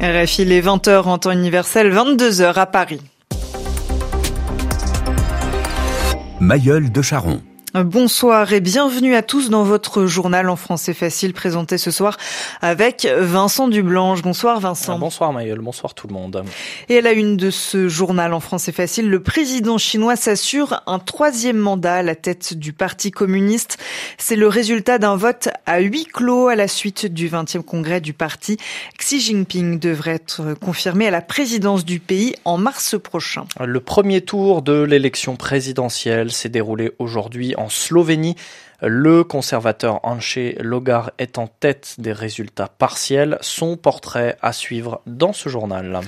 RFI les 20h en temps universel, 22h à Paris. Mailleul de Charon. Bonsoir et bienvenue à tous dans votre journal en français facile présenté ce soir avec Vincent Dublanche. Bonsoir Vincent. Bonsoir Maëlle, bonsoir tout le monde. Et à la une de ce journal en français facile, le président chinois s'assure un troisième mandat à la tête du Parti communiste. C'est le résultat d'un vote à huis clos à la suite du 20e congrès du parti. Xi Jinping devrait être confirmé à la présidence du pays en mars prochain. Le premier tour de l'élection présidentielle s'est déroulé aujourd'hui en Slovénie. Le conservateur Anche Logar est en tête des résultats partiels. Son portrait à suivre dans ce journal.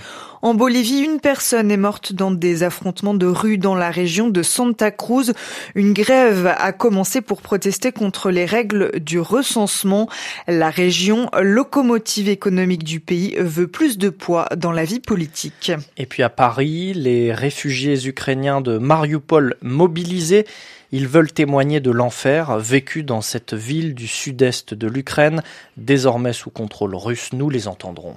En Bolivie, une personne est morte dans des affrontements de rue dans la région de Santa Cruz. Une grève a commencé pour protester contre les règles du recensement. La région, locomotive économique du pays, veut plus de poids dans la vie politique. Et puis à Paris, les réfugiés ukrainiens de Mariupol mobilisés ils veulent témoigner de l'enfer vécu dans cette ville du sud-est de l'Ukraine, désormais sous contrôle russe. Nous les entendrons.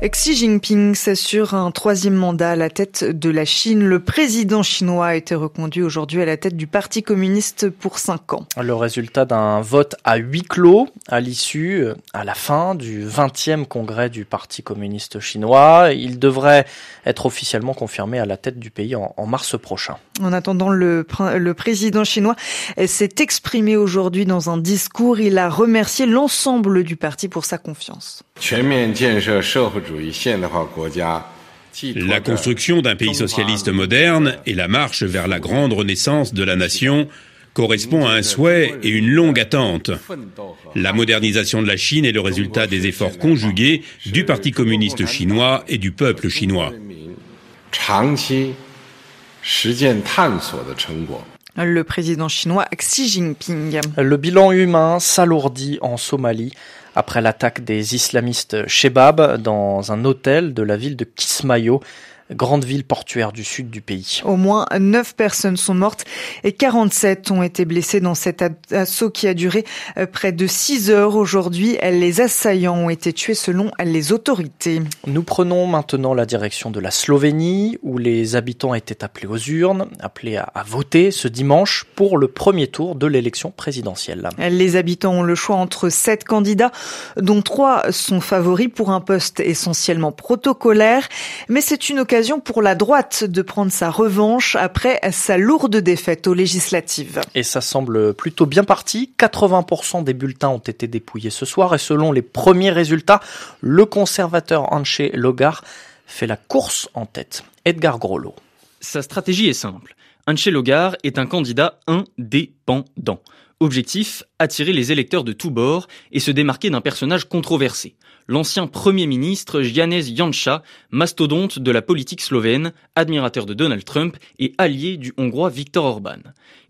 Xi Jinping s'assure un troisième mandat à la tête de la Chine. Le président chinois a été reconduit aujourd'hui à la tête du Parti communiste pour cinq ans. Le résultat d'un vote à huis clos à l'issue, à la fin du 20e congrès du Parti communiste chinois. Il devrait être officiellement confirmé à la tête du pays en, mars prochain. En attendant, le, le président chinois s'est exprimé aujourd'hui dans un discours. Il a remercié l'ensemble du parti pour sa confiance. La construction d'un pays socialiste moderne et la marche vers la grande renaissance de la nation correspond à un souhait et une longue attente. La modernisation de la Chine est le résultat des efforts conjugués du Parti communiste chinois et du peuple chinois. Le président chinois Xi Jinping. Le bilan humain s'alourdit en Somalie après l'attaque des islamistes Shebab dans un hôtel de la ville de Kismayo grande ville portuaire du sud du pays. Au moins 9 personnes sont mortes et 47 ont été blessées dans cet assaut qui a duré euh, près de 6 heures aujourd'hui. Les assaillants ont été tués selon les autorités. Nous prenons maintenant la direction de la Slovénie où les habitants étaient appelés aux urnes, appelés à, à voter ce dimanche pour le premier tour de l'élection présidentielle. Les habitants ont le choix entre 7 candidats dont 3 sont favoris pour un poste essentiellement protocolaire, mais c'est une occasion pour la droite de prendre sa revanche après sa lourde défaite aux législatives. Et ça semble plutôt bien parti. 80% des bulletins ont été dépouillés ce soir et selon les premiers résultats, le conservateur Anche Logar fait la course en tête. Edgar Grollo. Sa stratégie est simple. Anche Logar est un candidat indépendant. Objectif, attirer les électeurs de tous bords et se démarquer d'un personnage controversé. L'ancien Premier ministre Janez Janša, mastodonte de la politique slovène, admirateur de Donald Trump et allié du Hongrois Viktor Orban.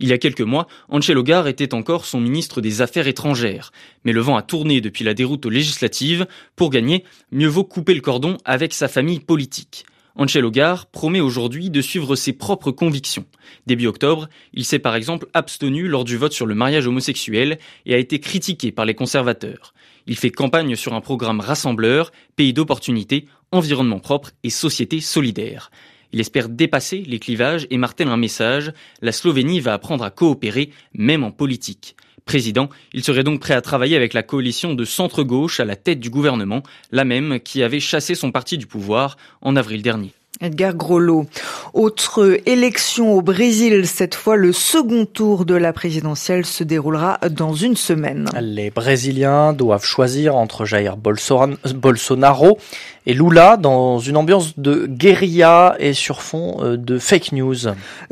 Il y a quelques mois, Logar était encore son ministre des Affaires étrangères. Mais le vent a tourné depuis la déroute aux législatives. Pour gagner, mieux vaut couper le cordon avec sa famille politique. Hogar promet aujourd'hui de suivre ses propres convictions. Début octobre, il s'est par exemple abstenu lors du vote sur le mariage homosexuel et a été critiqué par les conservateurs. Il fait campagne sur un programme rassembleur, pays d'opportunités, environnement propre et société solidaire. Il espère dépasser les clivages et martèle un message, la Slovénie va apprendre à coopérer, même en politique président. Il serait donc prêt à travailler avec la coalition de centre-gauche à la tête du gouvernement, la même qui avait chassé son parti du pouvoir en avril dernier. Edgar Grollo. Autre élection au Brésil, cette fois le second tour de la présidentielle se déroulera dans une semaine. Les Brésiliens doivent choisir entre Jair Bolsonaro et Lula dans une ambiance de guérilla et sur fond euh, de fake news.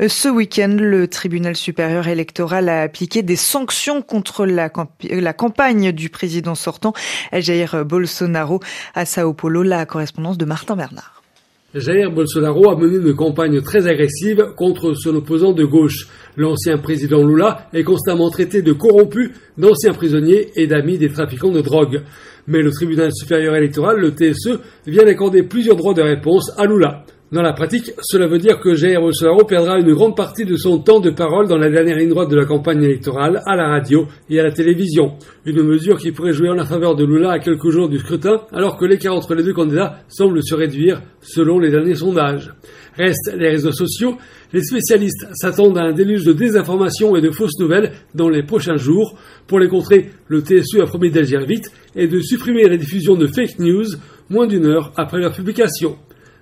Ce week-end, le tribunal supérieur électoral a appliqué des sanctions contre la, la campagne du président sortant Jair Bolsonaro à Sao Paulo, la correspondance de Martin Bernard. Jair Bolsonaro a mené une campagne très agressive contre son opposant de gauche. L'ancien président Lula est constamment traité de corrompu, d'ancien prisonnier et d'ami des trafiquants de drogue. Mais le tribunal supérieur électoral, le TSE, vient d'accorder plusieurs droits de réponse à Lula. Dans la pratique, cela veut dire que Jair Bolsonaro perdra une grande partie de son temps de parole dans la dernière ligne droite de la campagne électorale, à la radio et à la télévision. Une mesure qui pourrait jouer en la faveur de Lula à quelques jours du scrutin, alors que l'écart entre les deux candidats semble se réduire selon les derniers sondages. Restent les réseaux sociaux. Les spécialistes s'attendent à un déluge de désinformation et de fausses nouvelles dans les prochains jours. Pour les contrer, le TSU a promis d'agir vite et de supprimer la diffusion de fake news moins d'une heure après leur publication.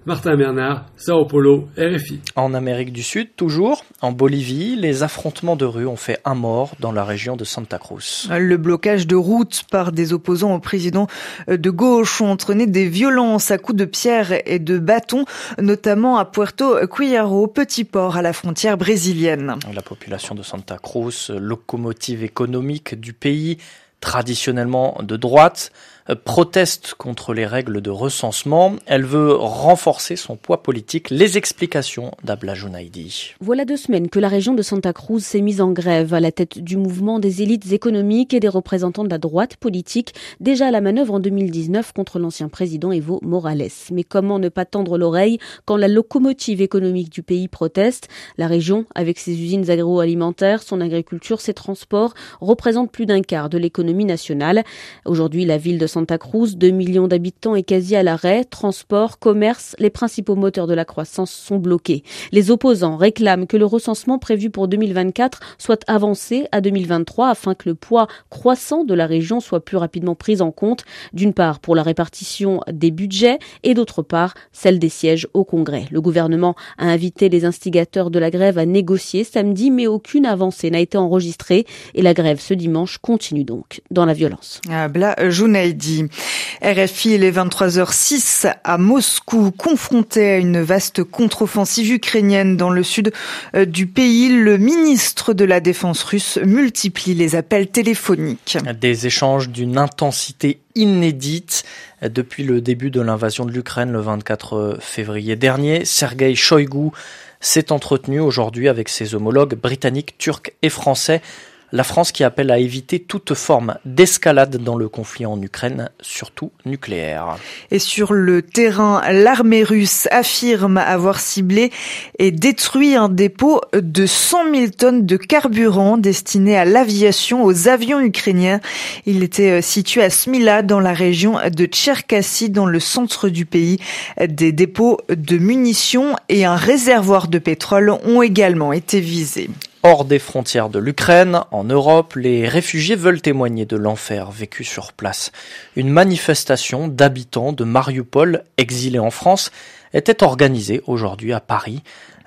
Martin Bernard, Sao Paulo, RFI. En Amérique du Sud, toujours, en Bolivie, les affrontements de rue ont fait un mort dans la région de Santa Cruz. Le blocage de route par des opposants au président de gauche ont entraîné des violences à coups de pierre et de bâtons, notamment à Puerto Cuillaro, petit port à la frontière brésilienne. La population de Santa Cruz, locomotive économique du pays, traditionnellement de droite, proteste contre les règles de recensement. Elle veut renforcer son poids politique. Les explications d'Abla Jounaidi. Voilà deux semaines que la région de Santa Cruz s'est mise en grève à la tête du mouvement des élites économiques et des représentants de la droite politique, déjà à la manœuvre en 2019 contre l'ancien président Evo Morales. Mais comment ne pas tendre l'oreille quand la locomotive économique du pays proteste? La région, avec ses usines agroalimentaires, son agriculture, ses transports, représente plus d'un quart de l'économie nationale. Aujourd'hui, la ville de Santa Cruz, 2 millions d'habitants est quasi à l'arrêt. Transport, commerce, les principaux moteurs de la croissance sont bloqués. Les opposants réclament que le recensement prévu pour 2024 soit avancé à 2023 afin que le poids croissant de la région soit plus rapidement pris en compte, d'une part pour la répartition des budgets et d'autre part celle des sièges au Congrès. Le gouvernement a invité les instigateurs de la grève à négocier samedi, mais aucune avancée n'a été enregistrée et la grève ce dimanche continue donc dans la violence. RFI, il est 23h06 à Moscou, confronté à une vaste contre-offensive ukrainienne dans le sud euh, du pays. Le ministre de la Défense russe multiplie les appels téléphoniques. Des échanges d'une intensité inédite depuis le début de l'invasion de l'Ukraine le 24 février dernier. Sergei Shoigu s'est entretenu aujourd'hui avec ses homologues britanniques, turcs et français la France qui appelle à éviter toute forme d'escalade dans le conflit en Ukraine, surtout nucléaire. Et sur le terrain, l'armée russe affirme avoir ciblé et détruit un dépôt de 100 000 tonnes de carburant destiné à l'aviation aux avions ukrainiens. Il était euh, situé à Smila dans la région de Tcherkassy dans le centre du pays. Des dépôts de munitions et un réservoir de pétrole ont également été visés. Hors des frontières de l'Ukraine, en Europe, les réfugiés veulent témoigner de l'enfer vécu sur place. Une manifestation d'habitants de Mariupol, exilés en France, était organisée aujourd'hui à Paris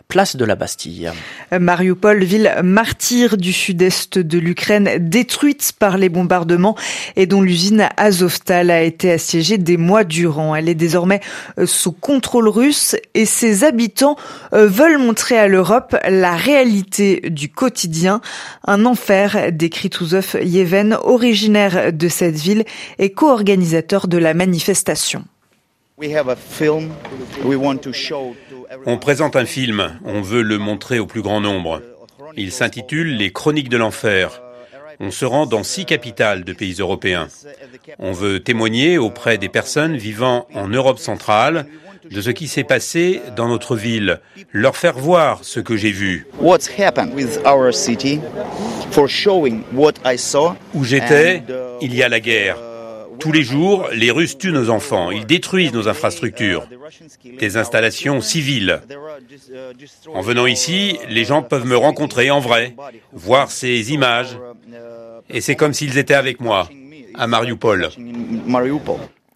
place de la Bastille. Mariupol, ville martyre du sud-est de l'Ukraine, détruite par les bombardements et dont l'usine Azovstal a été assiégée des mois durant. Elle est désormais euh, sous contrôle russe et ses habitants euh, veulent montrer à l'Europe la réalité du quotidien. Un enfer, décrit Touzov Yeven, originaire de cette ville et co-organisateur de la manifestation. On présente un film, on veut le montrer au plus grand nombre. Il s'intitule Les Chroniques de l'Enfer. On se rend dans six capitales de pays européens. On veut témoigner auprès des personnes vivant en Europe centrale de ce qui s'est passé dans notre ville, leur faire voir ce que j'ai vu. Où j'étais, il y a la guerre. Tous les jours, les Russes tuent nos enfants, ils détruisent nos infrastructures, des installations civiles. En venant ici, les gens peuvent me rencontrer en vrai, voir ces images, et c'est comme s'ils étaient avec moi, à Mariupol.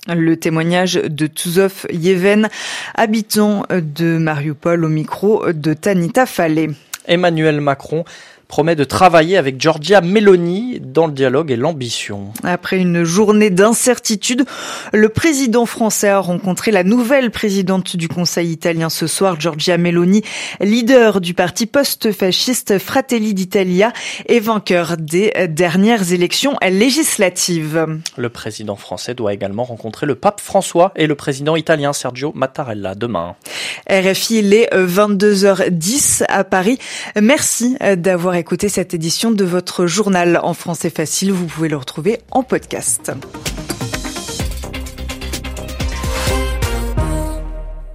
Le témoignage de Tuzov Yeven, habitant de Mariupol au micro de Tanita Fallet. Emmanuel Macron promet de travailler avec Giorgia Meloni dans le dialogue et l'ambition. Après une journée d'incertitude, le président français a rencontré la nouvelle présidente du Conseil italien ce soir, Giorgia Meloni, leader du parti post-fasciste Fratelli d'Italia et vainqueur des dernières élections législatives. Le président français doit également rencontrer le pape François et le président italien Sergio Mattarella demain. RFI, il est 22h10 à Paris. Merci d'avoir écouter cette édition de votre journal en français facile. Vous pouvez le retrouver en podcast.